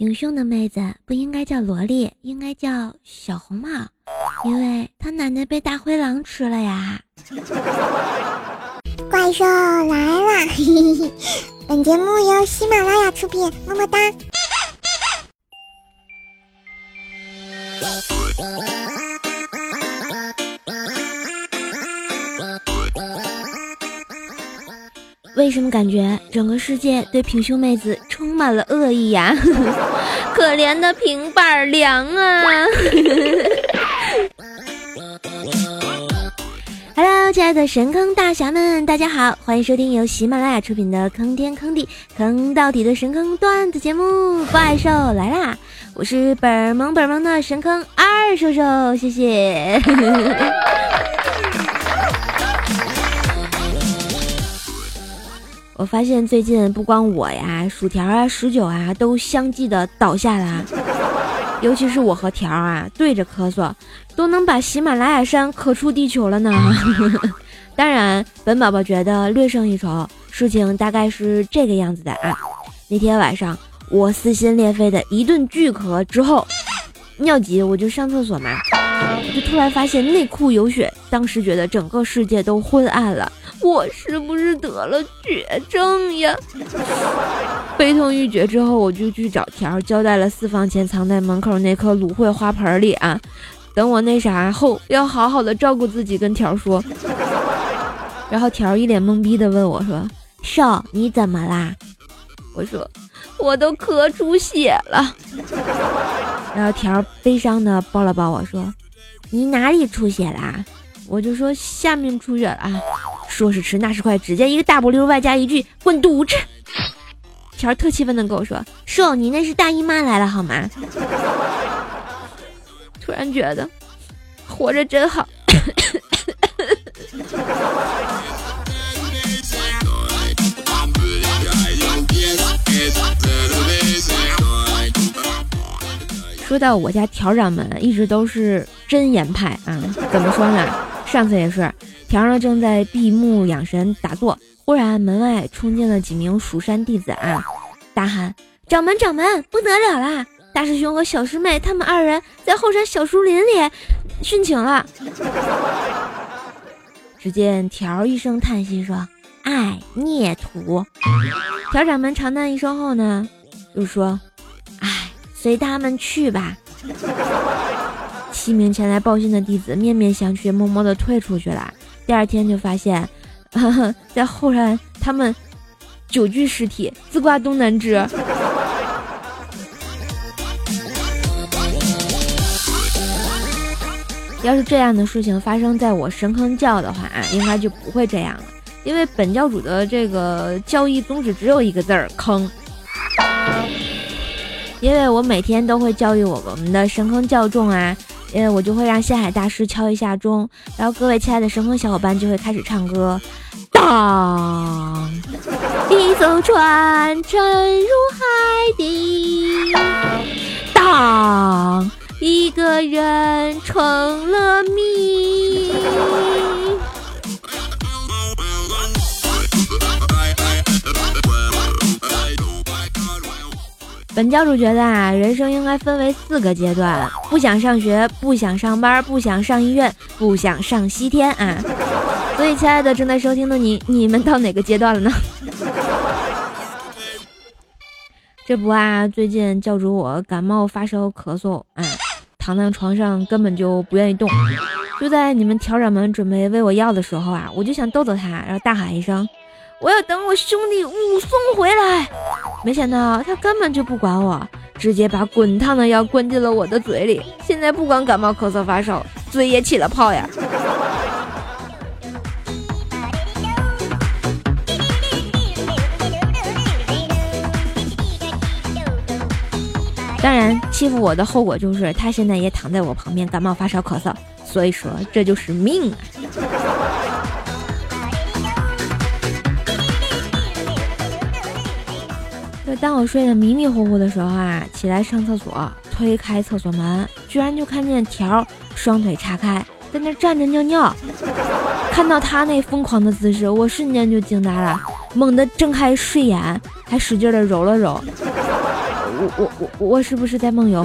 平胸的妹子不应该叫萝莉，应该叫小红帽，因为她奶奶被大灰狼吃了呀。怪兽来了！本节目由喜马拉雅出品，么么哒。为什么感觉整个世界对平胸妹子充满了恶意呀？可怜的平板儿凉啊！Hello，亲爱的神坑大侠们，大家好，欢迎收听由喜马拉雅出品的《坑天坑地坑到底的神坑段子节目》，怪兽来啦！我是本萌本萌的神坑二兽兽，谢谢。我发现最近不光我呀，薯条啊、十九啊都相继的倒下了，尤其是我和条啊对着咳嗽，都能把喜马拉雅山咳出地球了呢。当然，本宝宝觉得略胜一筹，事情大概是这个样子的啊。那天晚上我撕心裂肺的一顿巨咳之后，尿急我就上厕所嘛，就突然发现内裤有血，当时觉得整个世界都昏暗了。我是不是得了绝症呀？悲痛欲绝之后，我就去找条，交代了私房钱藏在门口那棵芦荟花盆里啊。等我那啥后，要好好的照顾自己，跟条说。然后条一脸懵逼的问我说：“少，你怎么啦？”我说：“我都咳出血了。”然后条悲伤的抱了抱我说：“你哪里出血啦？”我就说：“下面出血了。”啊。说时迟，那时快，只见一个大波溜，外加一句“滚犊子 ”。条特气愤的跟我说：“瘦，你那是大姨妈来了好吗？” 突然觉得活着真好。说到我家条掌门，一直都是真言派啊。怎么说呢？上次也是。条呢正在闭目养神打坐，忽然门外冲进了几名蜀山弟子啊，大喊：“掌门，掌门，不得了啦！大师兄和小师妹他们二人在后山小树林里殉情了。”只见条一声叹息说：“哎，孽徒！”条掌门长叹一声后呢，就说：“，随他们去吧。”七名前来报信的弟子面面相觑，默默的退出去了。第二天就发现，在后山他们九具尸体自挂东南枝。要是这样的事情发生在我神坑教的话，应该就不会这样了，因为本教主的这个教义宗旨只有一个字儿坑。因为我每天都会教育我我们的神坑教众啊。因为我就会让仙海大师敲一下钟，然后各位亲爱的神坑小伙伴就会开始唱歌。当一艘船沉入海底，当一个人成了谜。本教主觉得啊，人生应该分为四个阶段：不想上学，不想上班，不想上医院，不想上西天啊。所以，亲爱的正在收听的你，你们到哪个阶段了呢？这不啊，最近教主我感冒发烧咳嗽，啊，躺在床上根本就不愿意动。就在你们调掌门准备喂我药的时候啊，我就想逗逗他，然后大喊一声。我要等我兄弟武松回来，没想到他根本就不管我，直接把滚烫的药灌进了我的嘴里。现在不管感冒、咳嗽、发烧，嘴也起了泡呀。当然，欺负我的后果就是他现在也躺在我旁边，感冒、发烧、咳嗽。所以说，这就是命啊。当我睡得迷迷糊糊的时候啊，起来上厕所，推开厕所门，居然就看见条双腿叉开在那站着尿尿。看到他那疯狂的姿势，我瞬间就惊呆了，猛地睁开睡眼，还使劲的揉了揉。我我我我是不是在梦游？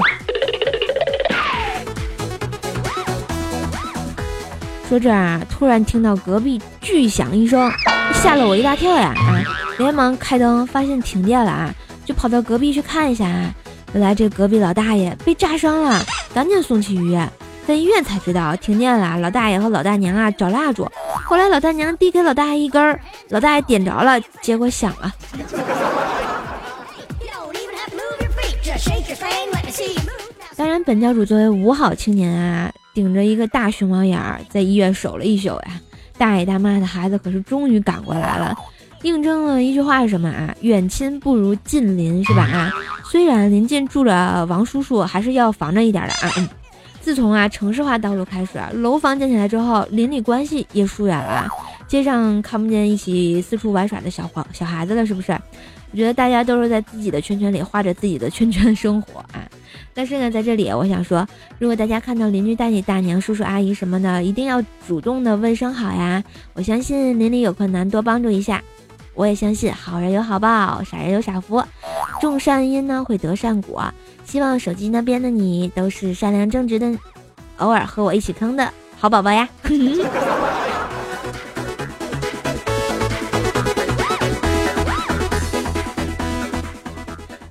说这啊，突然听到隔壁巨响一声，吓了我一大跳呀！啊，连忙开灯，发现停电了啊，就跑到隔壁去看一下啊。原来这隔壁老大爷被炸伤了，赶紧送去医院。在医院才知道停电了，老大爷和老大娘啊找蜡烛，后来老大娘递给老大爷一根儿，老大爷点着了，结果响了。当然，本教主作为五好青年啊，顶着一个大熊猫眼儿在医院守了一宿呀。大爷大妈的孩子可是终于赶过来了，印证了一句话是什么啊？远亲不如近邻，是吧？啊，虽然临近住着王叔叔，还是要防着一点的啊。嗯自从啊城市化道路开始，楼房建起来之后，邻里关系也疏远了，街上看不见一起四处玩耍的小黄小孩子了，是不是？我觉得大家都是在自己的圈圈里画着自己的圈圈生活啊。但是呢，在这里我想说，如果大家看到邻居大姐大娘、叔叔阿姨什么的，一定要主动的问声好呀。我相信邻里有困难多帮助一下，我也相信好人有好报，傻人有傻福，种善因呢会得善果。希望手机那边的你都是善良正直的，偶尔和我一起坑的好宝宝呀。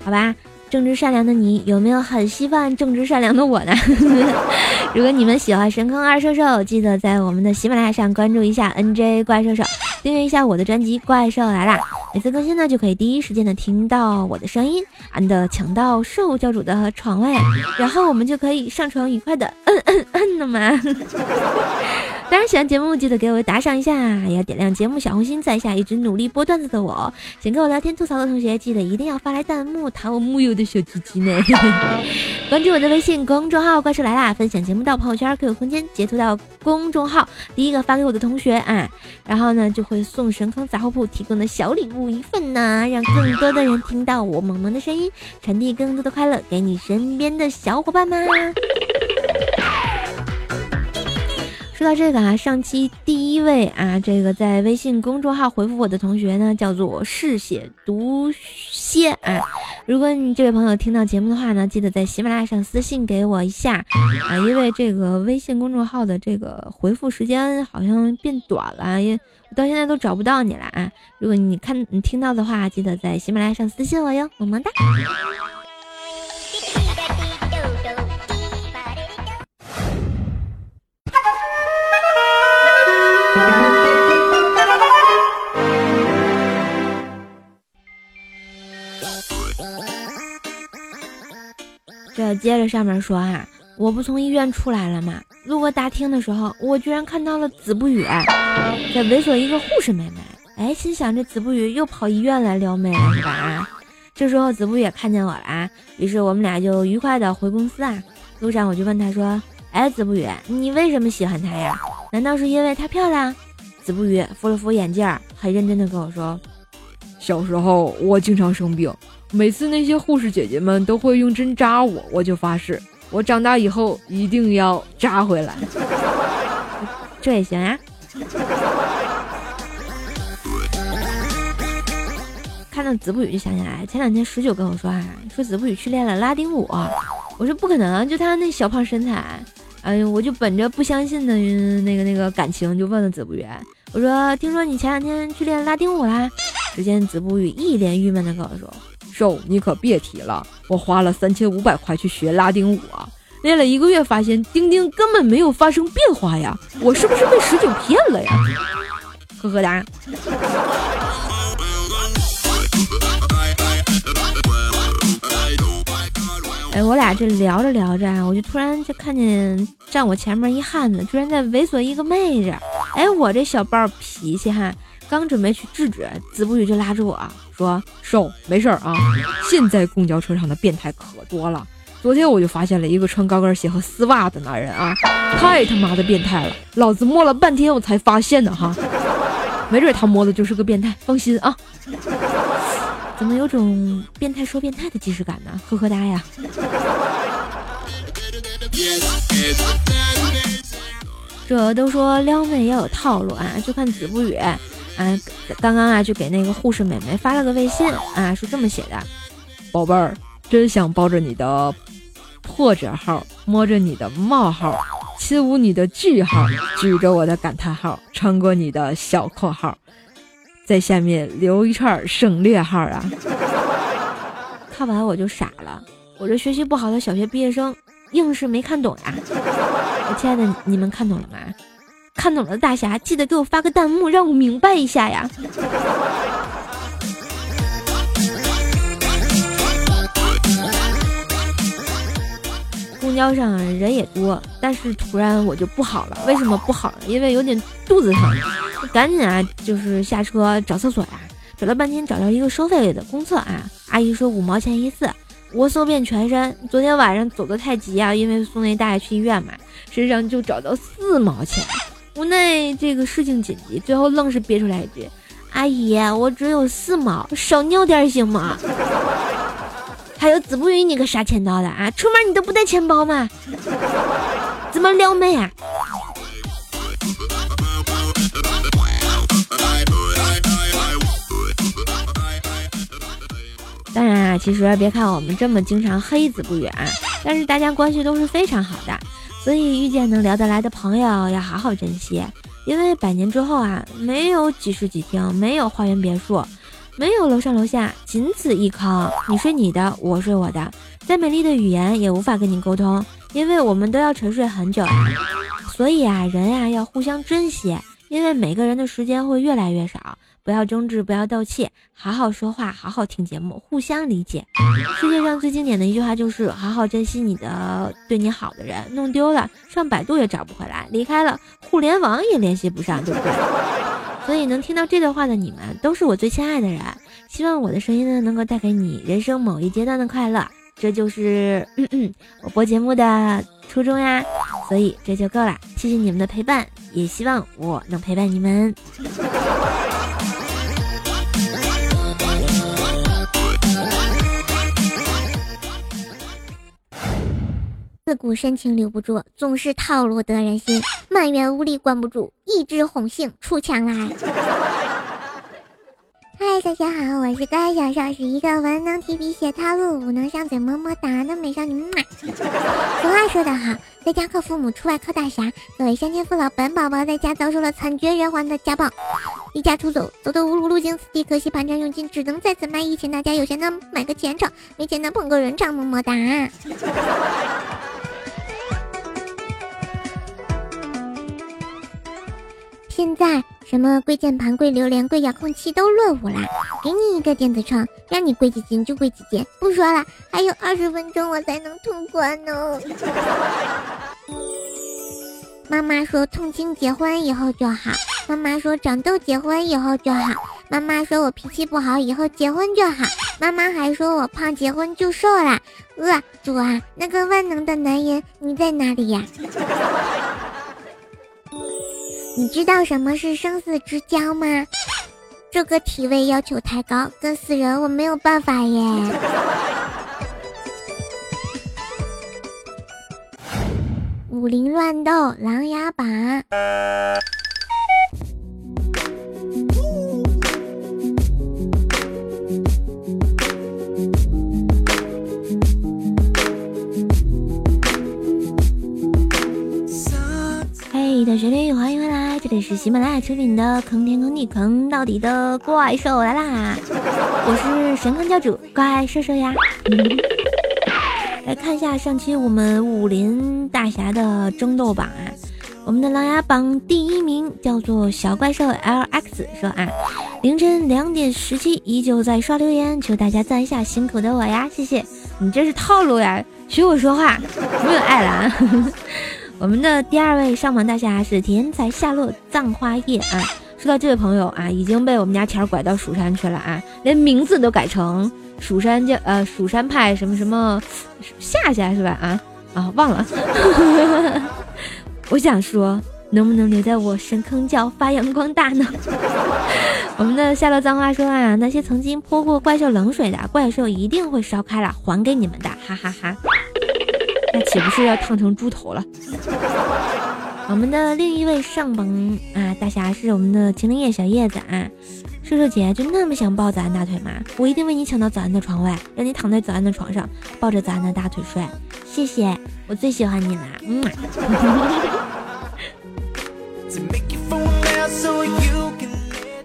好吧，正直善良的你有没有很稀饭正直善良的我呢？如果你们喜欢神坑二兽兽，记得在我们的喜马拉雅上关注一下 NJ 怪兽兽，订阅一下我的专辑《怪兽来啦》，每次更新呢就可以第一时间的听到我的声音，，and 抢到兽教主的床位，然后我们就可以上床愉快的嗯嗯嗯了嘛。当然，喜欢节目记得给我打赏一下，要点亮节目小红心，在下一直努力播段子的我。想跟我聊天吐槽的同学，记得一定要发来弹幕，弹我木有的小鸡鸡呢。关注我的微信公众号“怪兽来啦”，分享节目到朋友圈、QQ 空间，截图到公众号，第一个发给我的同学啊，然后呢就会送神坑杂货铺提供的小礼物一份呢，让更多的人听到我萌萌的声音，传递更多的快乐给你身边的小伙伴们。说到这个啊，上期第一位啊，这个在微信公众号回复我的同学呢，叫做嗜血毒蝎啊。如果你这位朋友听到节目的话呢，记得在喜马拉雅上私信给我一下啊，因为这个微信公众号的这个回复时间好像变短了，也到现在都找不到你了啊。如果你看你听到的话，记得在喜马拉雅上私信我哟，么么哒。这接着上面说哈，我不从医院出来了吗？路过大厅的时候，我居然看到了子不语在猥琐一个护士妹妹。哎，心想这子不语又跑医院来撩妹了是吧？啊，这时候子不语也看见我了啊，于是我们俩就愉快的回公司啊。路上我就问他说：“哎，子不语，你为什么喜欢她呀？难道是因为她漂亮？”子不语扶了扶眼镜，很认真的跟我说：“小时候我经常生病。”每次那些护士姐姐们都会用针扎我，我就发誓，我长大以后一定要扎回来。这也行呀。看到子不语就想起来，前两天十九跟我说啊，说子不语去练了拉丁舞。我说不可能，就他那小胖身材。哎呦，我就本着不相信的那个那个感情，就问了子不语，我说听说你前两天去练拉丁舞啦？只见子不语一脸郁闷的跟我说。瘦，你可别提了，我花了三千五百块去学拉丁舞啊，练了一个月，发现丁丁根本没有发生变化呀，我是不是被十九骗了呀？呵呵哒。哎，我俩这聊着聊着啊，我就突然就看见站我前面一汉子，居然在猥琐一个妹子。哎，我这小暴脾气哈。刚准备去制止，子不语就拉住我说：“瘦，没事儿啊。现在公交车上的变态可多了。昨天我就发现了一个穿高跟鞋和丝袜的男人啊，太他妈的变态了！老子摸了半天我才发现的哈，没准他摸的就是个变态。放心啊，怎么有种变态说变态的即视感呢？呵呵哒呀。这都说撩妹要有套路啊，就看子不语。”啊，刚刚啊，就给那个护士美眉发了个微信啊，是这么写的：“宝贝儿，真想抱着你的破折号，摸着你的冒号，亲吻你的句号，举着我的感叹号，穿过你的小括号，在下面留一串省略号啊！看完我就傻了，我这学习不好的小学毕业生，硬是没看懂呀！亲爱的，你们看懂了吗？看懂了，大侠记得给我发个弹幕，让我明白一下呀！公交上人也多，但是突然我就不好了。为什么不好了？因为有点肚子疼，赶紧啊，就是下车找厕所呀。找了半天，找到一个收费的公厕啊，阿姨说五毛钱一次。我搜遍全身，昨天晚上走的太急啊，因为送那大爷去医院嘛，身上就找到四毛钱。无奈这个事情紧急，最后愣是憋出来一句：“阿姨，我只有四毛，少尿点行吗？” 还有子不语，你个啥钱刀的啊？出门你都不带钱包吗？怎么撩妹啊？当然啊，其实别看我们这么经常黑子不语，但是大家关系都是非常好的，所以遇见能聊得来的朋友要好好珍惜，因为百年之后啊，没有几室几厅，没有花园别墅。没有楼上楼下，仅此一坑。你睡你的，我睡我的。再美丽的语言也无法跟你沟通，因为我们都要沉睡很久。所以啊，人呀要互相珍惜，因为每个人的时间会越来越少。不要争执，不要斗气，好好说话，好好听节目，互相理解。世界上最经典的一句话就是好好珍惜你的对你好的人，弄丢了上百度也找不回来，离开了互联网也联系不上，对不对？所以能听到这段话的你们，都是我最亲爱的人。希望我的声音呢，能够带给你人生某一阶段的快乐，这就是嗯 嗯我播节目的初衷呀。所以这就够了，谢谢你们的陪伴，也希望我能陪伴你们。自古深情留不住，总是套路得人心。满园无力关不住，一枝红杏出墙来。嗨，大家好，我是可爱小少，是一个文能提笔写套路，武能上嘴么么哒的美少女。俗话说得好，在家靠父母，出外靠大侠。各位乡亲父老，本宝宝在家遭受了惨绝人寰的家暴，离家出走，走的无路，路经此地，可惜盘缠用尽，只能在此卖艺，请大家有钱的买个前程，没钱的捧个人场，么么哒。现在什么跪键盘、跪榴莲、跪遥控器都落伍了！给你一个电子秤，让你跪几斤就跪几斤。不说了，还有二十分钟我才能通关呢。妈妈说痛经结婚以后就好，妈妈说长痘结婚以后就好，妈妈说我脾气不好以后结婚就好，妈妈还说我胖结婚就瘦了。呃，主啊，那个万能的男人你在哪里呀？你知道什么是生死之交吗？这个体位要求太高，跟死人我没有办法耶。武林乱斗，琅琊榜。嘿，的旋律，欢迎，这是喜马拉雅出品的《坑天坑地坑到底的怪兽来啦》，我是神坑教主怪兽兽呀。来看一下上期我们武林大侠的争斗榜啊，我们的琅琊榜第一名叫做小怪兽 LX，说啊，凌晨两点十七依旧在刷留言，求大家赞一下辛苦的我呀，谢谢你这是套路呀，学我说话，没有爱了啊。我们的第二位上榜大侠是天才下落葬花叶啊！说到这位朋友啊，已经被我们家钱拐到蜀山去了啊，连名字都改成蜀山叫呃蜀山派什么什么夏夏是吧？啊啊忘了。我想说，能不能留在我深坑教发扬光大呢？我们的夏洛葬花说啊，那些曾经泼过怪兽冷水的怪兽一定会烧开了还给你们的，哈哈哈。那岂不是要烫成猪头了？我们的另一位上榜啊大侠是我们的秦灵叶小叶子啊，说瘦瘦姐就那么想抱早安大腿吗？我一定为你抢到早安的床位，让你躺在早安的床上，抱着早安的大腿睡。谢谢，我最喜欢你啦。嗯。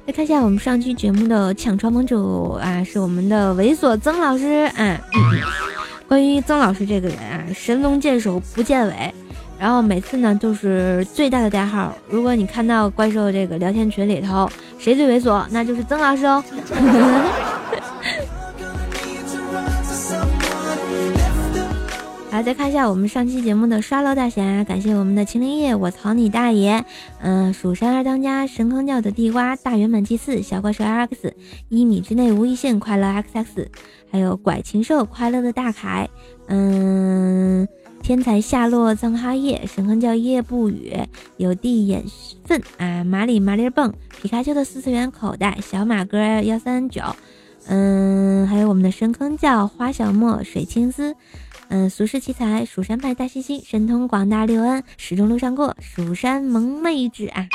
来看一下我们上期节目的抢床盟主啊，是我们的猥琐曾老师啊。关于曾老师这个人啊，神龙见首不见尾，然后每次呢就是最大的代号。如果你看到怪兽这个聊天群里头谁最猥琐，那就是曾老师哦。再看一下我们上期节目的刷楼大侠，感谢我们的秦灵叶，我操你大爷！嗯，蜀山二当家，神坑教的地瓜，大圆满祭祀，小怪兽 RX，一米之内无异性，快乐 XX，还有拐禽兽，快乐的大凯，嗯，天才下落藏哈叶，神坑教夜不语，有地眼粪啊，马里麻里蹦，皮卡丘的四次元口袋，小马哥幺三九，嗯，还有我们的神坑教花小莫，水青丝。嗯，俗世奇才，蜀山派大猩猩，神通广大六恩，始终路上过，蜀山萌妹子啊！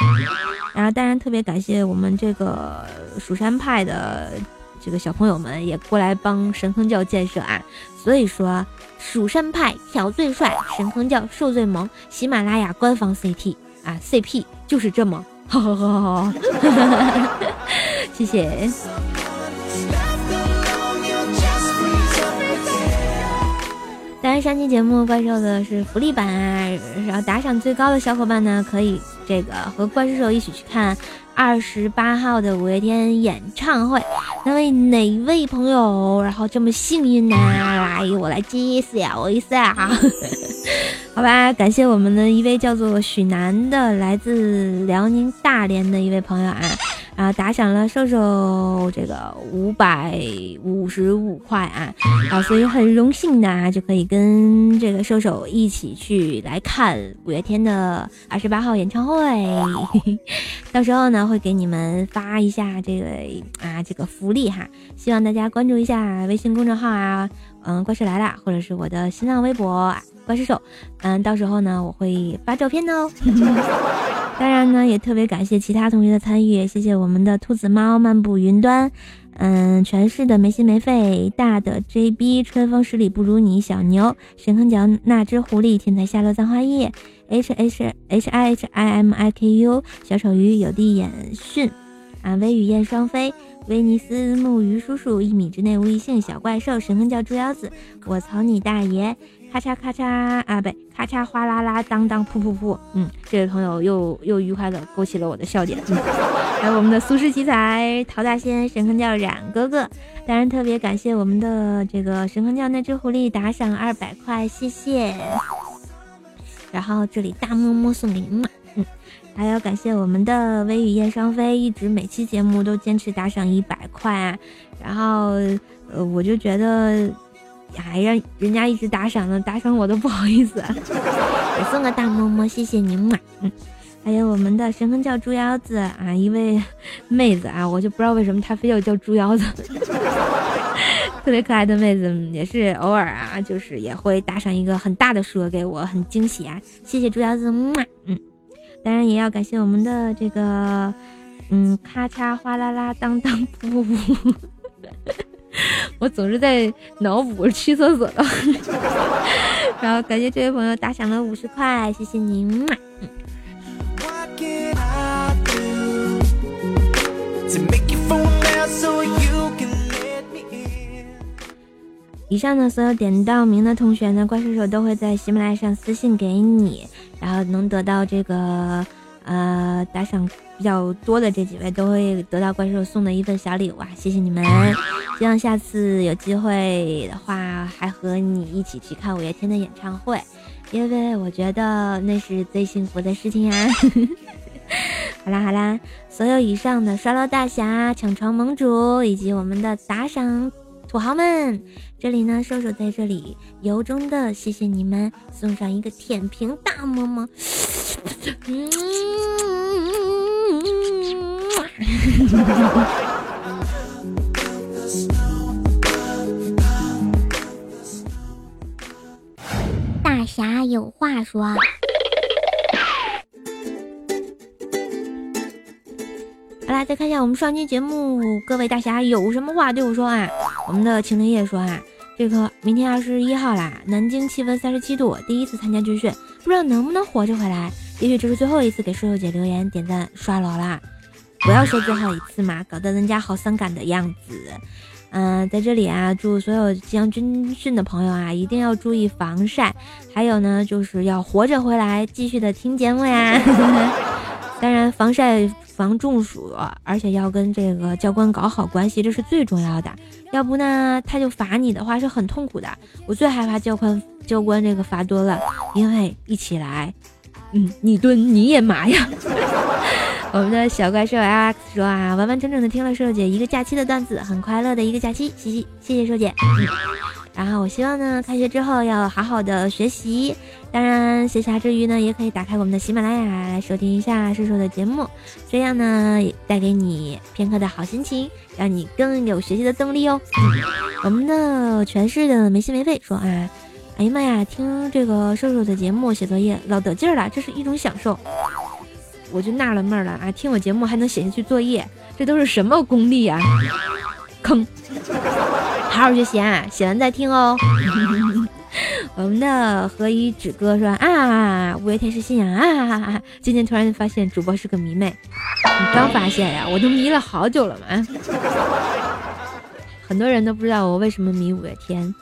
然后当然特别感谢我们这个蜀山派的这个小朋友们也过来帮神坑教建设啊！所以说，蜀山派挑最帅，神坑教受最萌，喜马拉雅官方 CP 啊，CP 就是这么，哈 哈哈哈哈哈！谢谢。然，上期节目怪兽的是福利版啊，然后打赏最高的小伙伴呢，可以这个和怪兽手一起去看二十八号的五月天演唱会。那位哪位朋友，然后这么幸运呢？来，我来揭晓一下啊。好吧，感谢我们的一位叫做许楠的，来自辽宁大连的一位朋友啊。啊，打赏了瘦瘦这个五百五十五块啊，啊，所以很荣幸的啊，就可以跟这个瘦瘦一起去来看五月天的二十八号演唱会。到时候呢，会给你们发一下这个啊这个福利哈，希望大家关注一下微信公众号啊，嗯，怪兽来了，或者是我的新浪微博怪兽手，嗯，到时候呢，我会发照片的哦。当然呢，也特别感谢其他同学的参与，谢谢我们的兔子猫漫步云端，嗯，全市的没心没肺，大的 JB 春风十里不如你，小牛神坑角那只狐狸，天才下落葬花叶，H H H I H I M I K U 小丑鱼有地眼训，啊，微雨燕双飞，威尼斯木鱼叔叔一米之内无异性，小怪兽神坑叫猪腰子，我操你大爷！咔嚓咔嚓啊，不，咔嚓哗啦啦，当当噗噗噗，嗯，这位朋友又又愉快的勾起了我的笑点。还有我们的苏轼奇才陶大仙神坑叫冉哥哥，当然特别感谢我们的这个神坑叫那只狐狸打赏二百块，谢谢。然后这里大么么送给你，还要感谢我们的微雨燕双飞，一直每期节目都坚持打赏一百块，啊然后呃，我就觉得。还让人家一直打赏呢，打赏我都不好意思。我送个大么么，谢谢您嘛。嗯，还有我们的神坑叫猪腰子啊，一位妹子啊，我就不知道为什么她非要叫猪腰子，特别可爱的妹子，也是偶尔啊，就是也会打赏一个很大的数额给我，很惊喜啊。谢谢猪腰子，嗯，当然也要感谢我们的这个，嗯，咔嚓哗啦啦当当噗噗噗。我总是在脑补去厕所的，然后感谢这位朋友打赏了五十块，谢谢您。以上的所有点到名的同学呢，怪兽手都会在喜马拉雅上私信给你，然后能得到这个呃打赏。比较多的这几位都会得到怪兽送的一份小礼物啊！谢谢你们，希望下次有机会的话，还和你一起去看五月天的演唱会，因为我觉得那是最幸福的事情啊！好啦好啦，所有以上的刷楼大侠、抢床盟主以及我们的打赏土豪们，这里呢，兽兽在这里由衷的谢谢你们，送上一个舔屏大么么，嗯。大侠有话说。好啦，再看一下我们上期节目，各位大侠有什么话对我说啊？我们的青灵叶说啊，这个明天二十一号啦，南京气温三十七度，第一次参加军训，不知道能不能活着回来。也许这是最后一次给瘦瘦姐留言、点赞、刷楼啦。不要说最后一次嘛，搞得人家好伤感的样子。嗯，在这里啊，祝所有即将军训的朋友啊，一定要注意防晒。还有呢，就是要活着回来，继续的听节目呀。当然，防晒防中暑，而且要跟这个教官搞好关系，这是最重要的。要不呢，他就罚你的话是很痛苦的。我最害怕教官教官这个罚多了，因为一起来，嗯，你蹲你也麻呀。我们的小怪兽 LX 说啊，完完整整的听了瘦姐一个假期的段子，很快乐的一个假期，嘻嘻，谢谢瘦姐。嗯然后我希望呢，开学之后要好好的学习，当然闲暇之余呢，也可以打开我们的喜马拉雅来收听一下瘦瘦的节目，这样呢，带给你片刻的好心情，让你更有学习的动力哦。我们的全市的没心没肺说啊，哎呀妈呀，听这个瘦瘦的节目写作业老得劲儿了，这是一种享受。我就纳了闷了啊！听我节目还能写下去作业，这都是什么功力啊？坑！好好学习啊，写完再听哦。我们的何以止哥说啊，五月天是信仰啊！今天突然发现主播是个迷妹，你刚发现呀？我都迷了好久了嘛。很多人都不知道我为什么迷五月天，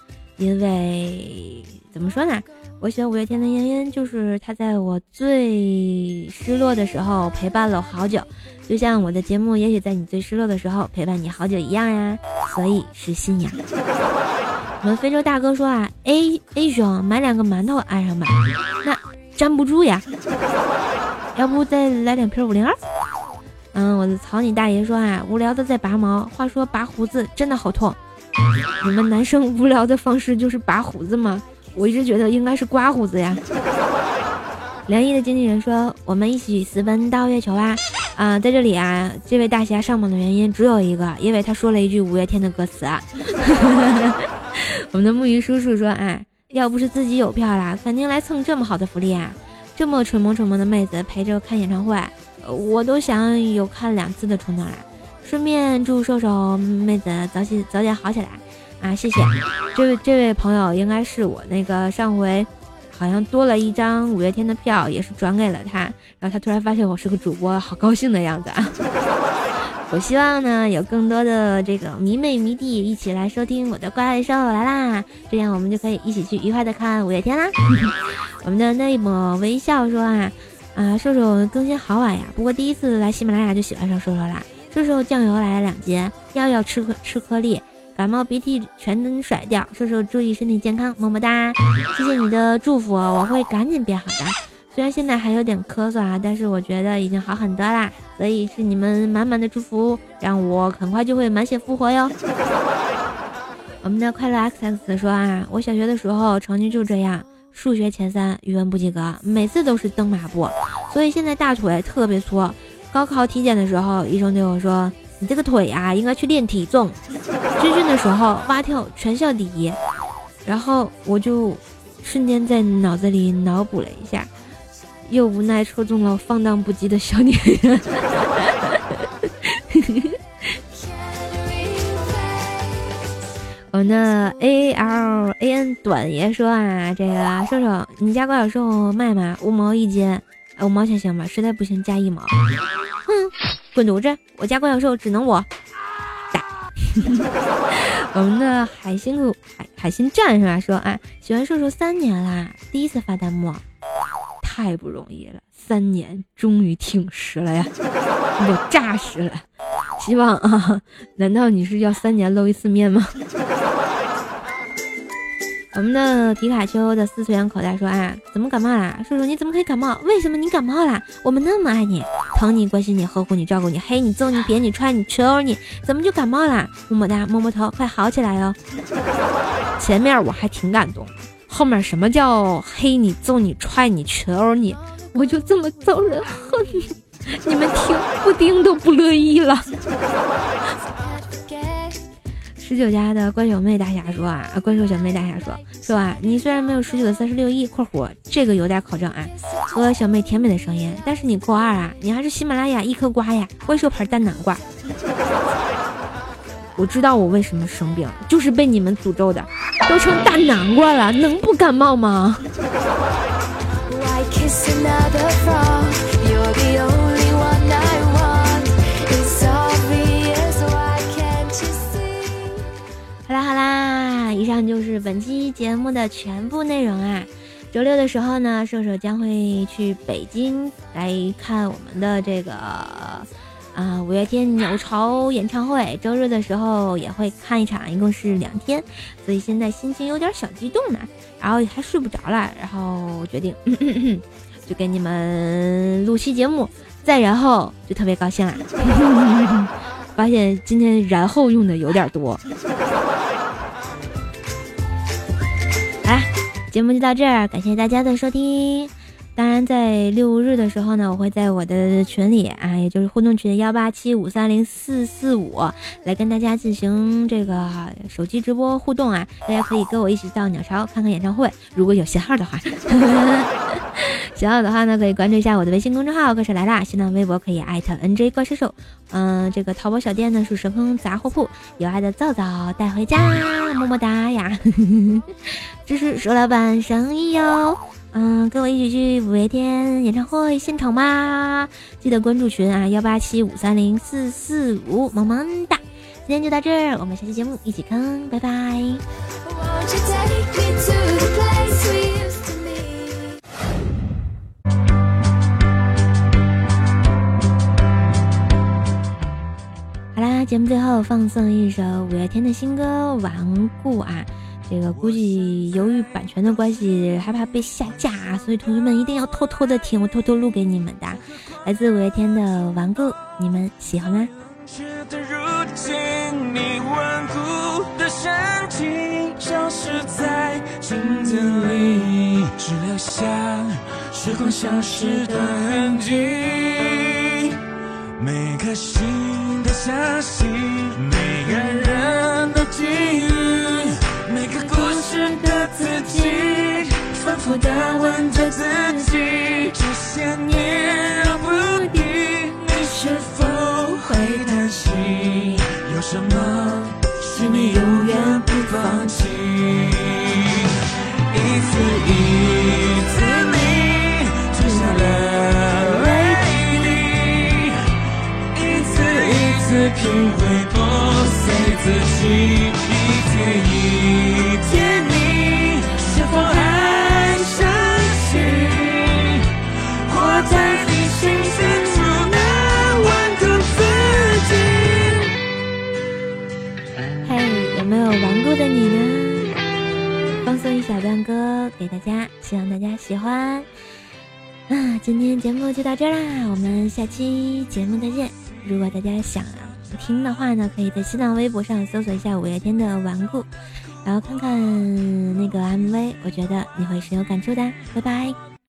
因为怎么说呢？我喜欢五月天的原因就是他在我最失落的时候陪伴了我好久，就像我的节目也许在你最失落的时候陪伴你好久一样呀，所以是信仰。我们非洲大哥说啊，A A 兄买两个馒头安上吧，那站不住呀，要不再来两瓶五零二？嗯，我的草你大爷说啊，无聊的在拔毛，话说拔胡子真的好痛，你们男生无聊的方式就是拔胡子吗？我一直觉得应该是刮胡子呀。梁毅的经纪人说：“我们一起私奔到月球啊！”啊，在这里啊，这位大侠上榜的原因只有一个，因为他说了一句五月天的歌词。我们的木鱼叔叔说：“哎，要不是自己有票啦，肯定来蹭这么好的福利啊！这么蠢萌蠢萌的妹子陪着看演唱会，我都想有看两次的冲动了。顺便祝瘦瘦妹子早起早点好起来。”啊，谢谢，这位这位朋友应该是我那个上回，好像多了一张五月天的票，也是转给了他，然后他突然发现我是个主播，好高兴的样子啊！我希望呢有更多的这个迷妹迷弟一起来收听我的怪兽来啦，这样我们就可以一起去愉快的看五月天啦。我们的那一抹微笑说啊啊，瘦瘦更新好晚呀，不过第一次来喜马拉雅就喜欢上瘦瘦啦，瘦瘦酱油来了两斤，药要吃颗吃颗粒。感冒鼻涕全能甩掉，瘦瘦注意身体健康，么么哒！谢谢你的祝福，我会赶紧变好的。虽然现在还有点咳嗽啊，但是我觉得已经好很多啦。所以是你们满满的祝福，让我很快就会满血复活哟。我们的快乐 X X 说啊，我小学的时候成绩就这样，数学前三，语文不及格，每次都是蹬马步，所以现在大腿特别粗。高考体检的时候，医生对我说。你这个腿啊，应该去练体重。军训的时候蛙跳全校第一，然后我就瞬间在脑子里脑补了一下，又无奈戳中了放荡不羁的小女人。我那 A L A N 短爷说啊，这个瘦瘦，你家瓜小瘦卖吗？五毛一斤，五毛钱行吗？实在不行加一毛。哼。滚犊子！我家怪小兽只能我打。我们的海星路海海星战是吧？说啊，喜欢兽兽三年啦，第一次发弹幕，太不容易了，三年终于挺实了呀，我炸实了。希望啊，难道你是要三年露一次面吗？我们的皮卡丘的四次元口袋说啊，怎么感冒啦？叔叔你怎么可以感冒？为什么你感冒啦？我们那么爱你，疼你，关心你，呵护你，照顾你，黑你，揍你，扁你，踹你，求你，怎么就感冒啦？么么哒，摸摸头，快好起来哟！前面我还挺感动，后面什么叫黑你，揍你，踹你，求你，我就这么遭人恨，你们听布丁都不乐意了。十九家的关小妹大侠说啊，关兽小妹大侠说说啊，你虽然没有十九的三十六亿（括弧这个有点考证啊）和小妹甜美的声音，但是你扣二啊，你还是喜马拉雅一颗瓜呀，怪兽牌大南瓜。我知道我为什么生病，就是被你们诅咒的，都成大南瓜了，能不感冒吗？啦好啦，以上就是本期节目的全部内容啊。周六的时候呢，瘦瘦将会去北京来看我们的这个啊五月天鸟巢演唱会。周日的时候也会看一场，一共是两天，所以现在心情有点小激动呢，然后还睡不着了，然后决定 就给你们录期节目，再然后就特别高兴了。发现今天然后用的有点多。节目就到这儿，感谢大家的收听。当然，在六日的时候呢，我会在我的群里啊，也就是互动群幺八七五三零四四五，来跟大家进行这个手机直播互动啊。大家可以跟我一起到鸟巢看看演唱会，如果有信号的话。喜欢的话呢，可以关注一下我的微信公众号“怪兽来啦”，新浪微博可以艾特 NJ 怪兽兽。嗯，这个淘宝小店呢是神坑杂货铺，有爱的皂皂带回家，么么哒呀！支持瘦老板生意哟。嗯，跟我一起去五月天演唱会现场吧！记得关注群啊，幺八七五三零四四五，萌萌哒！今天就到这儿，我们下期节目一起坑，拜拜。好啦，节目最后放送一首五月天的新歌《顽固》啊。这个估计由于版权的关系，害怕被下架，所以同学们一定要偷偷的听，我偷偷录给你们的，来自五月天的《顽固》，你们喜欢吗？每颗心的相信，每个人的际遇，每个故事的自己，反复的问着自己，这些年不易，你是否会担心？有什么是你永远不放弃？一次一次，你吞下了泪滴，一次一次品味破碎自己，给大家，希望大家喜欢。那，今天节目就到这啦，我们下期节目再见。如果大家想听的话呢，可以在新浪微博上搜索一下五月天的《顽固》，然后看看那个 MV，我觉得你会深有感触的。拜拜。